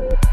Thank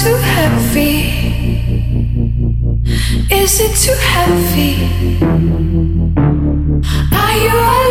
heavy? Is it too heavy? Are you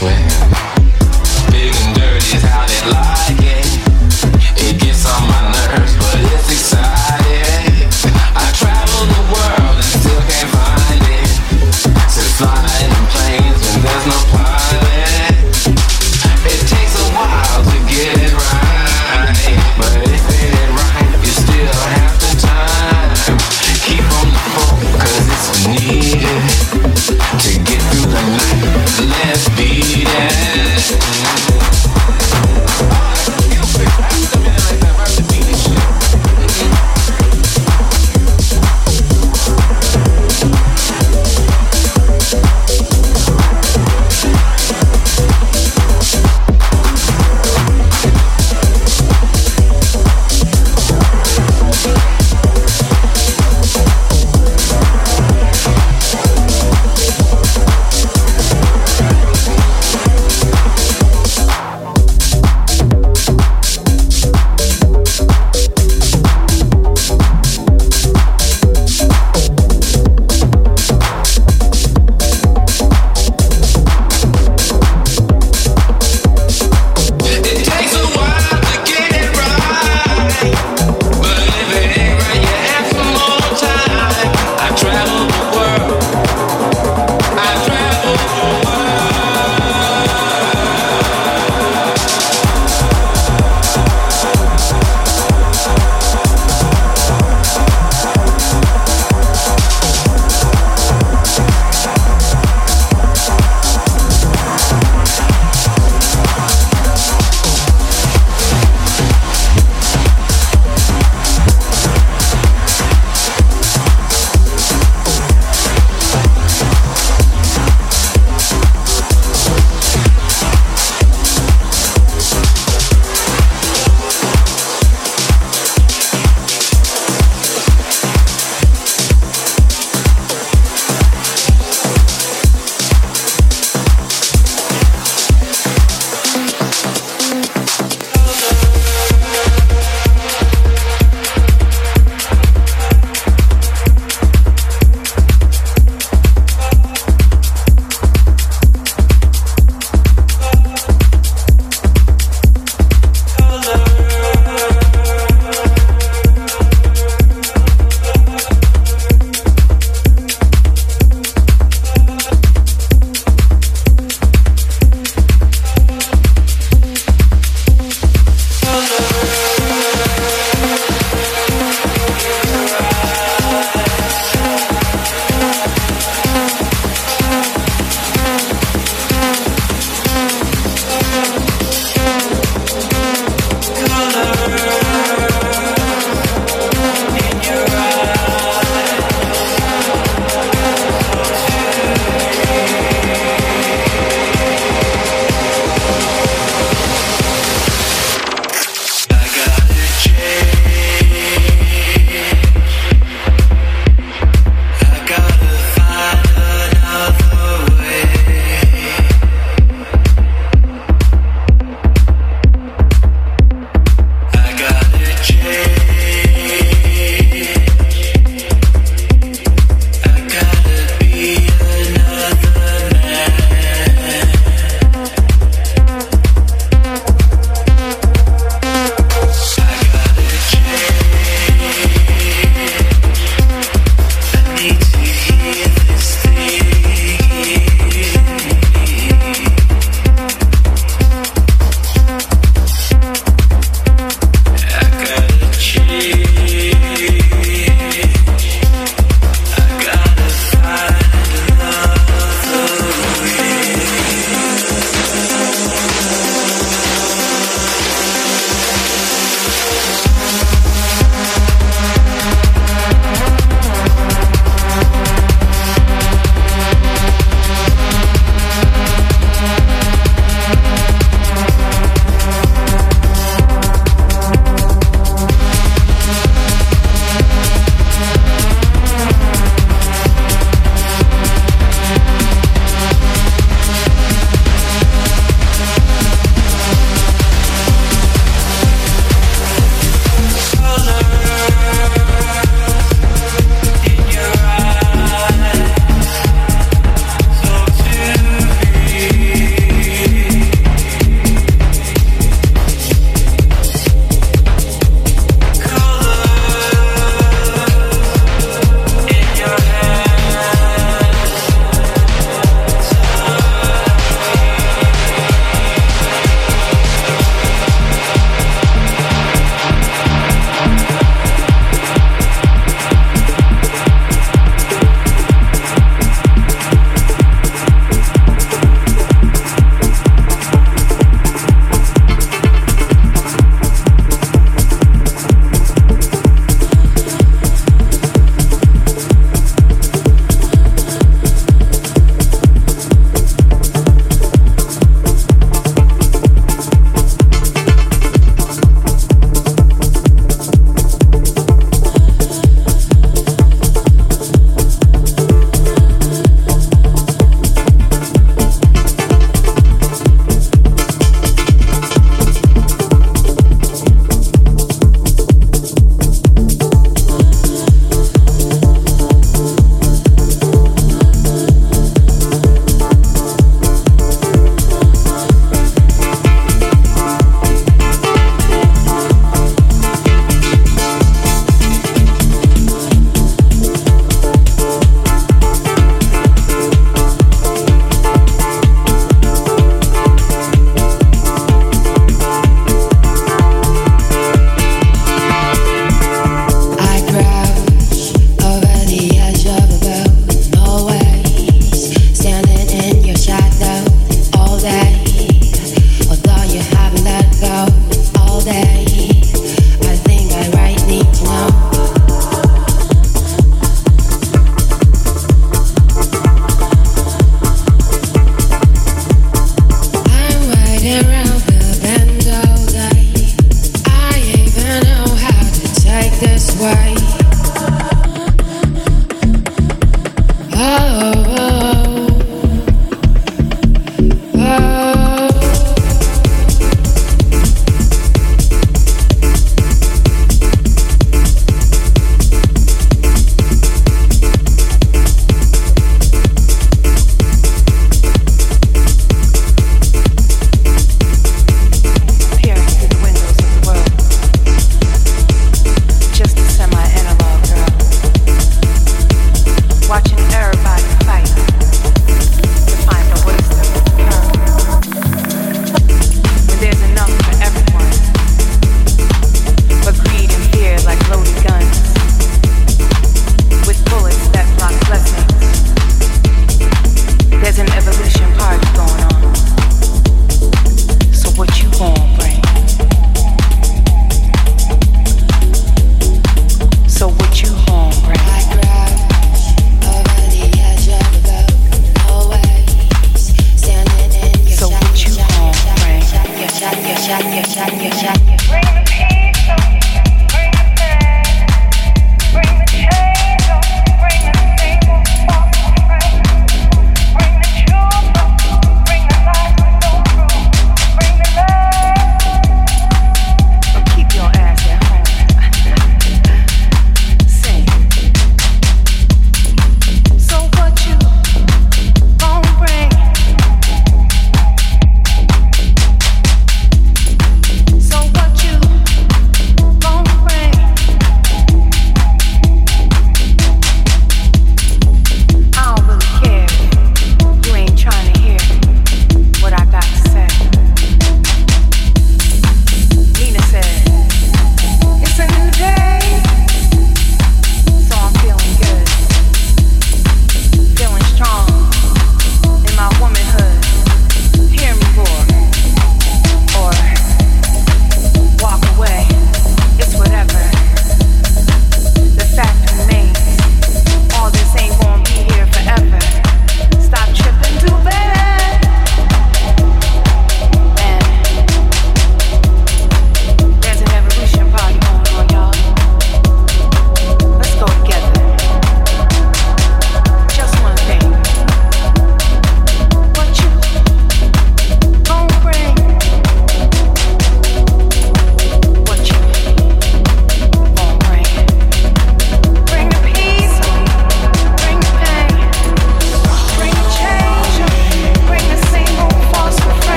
swear.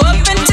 up and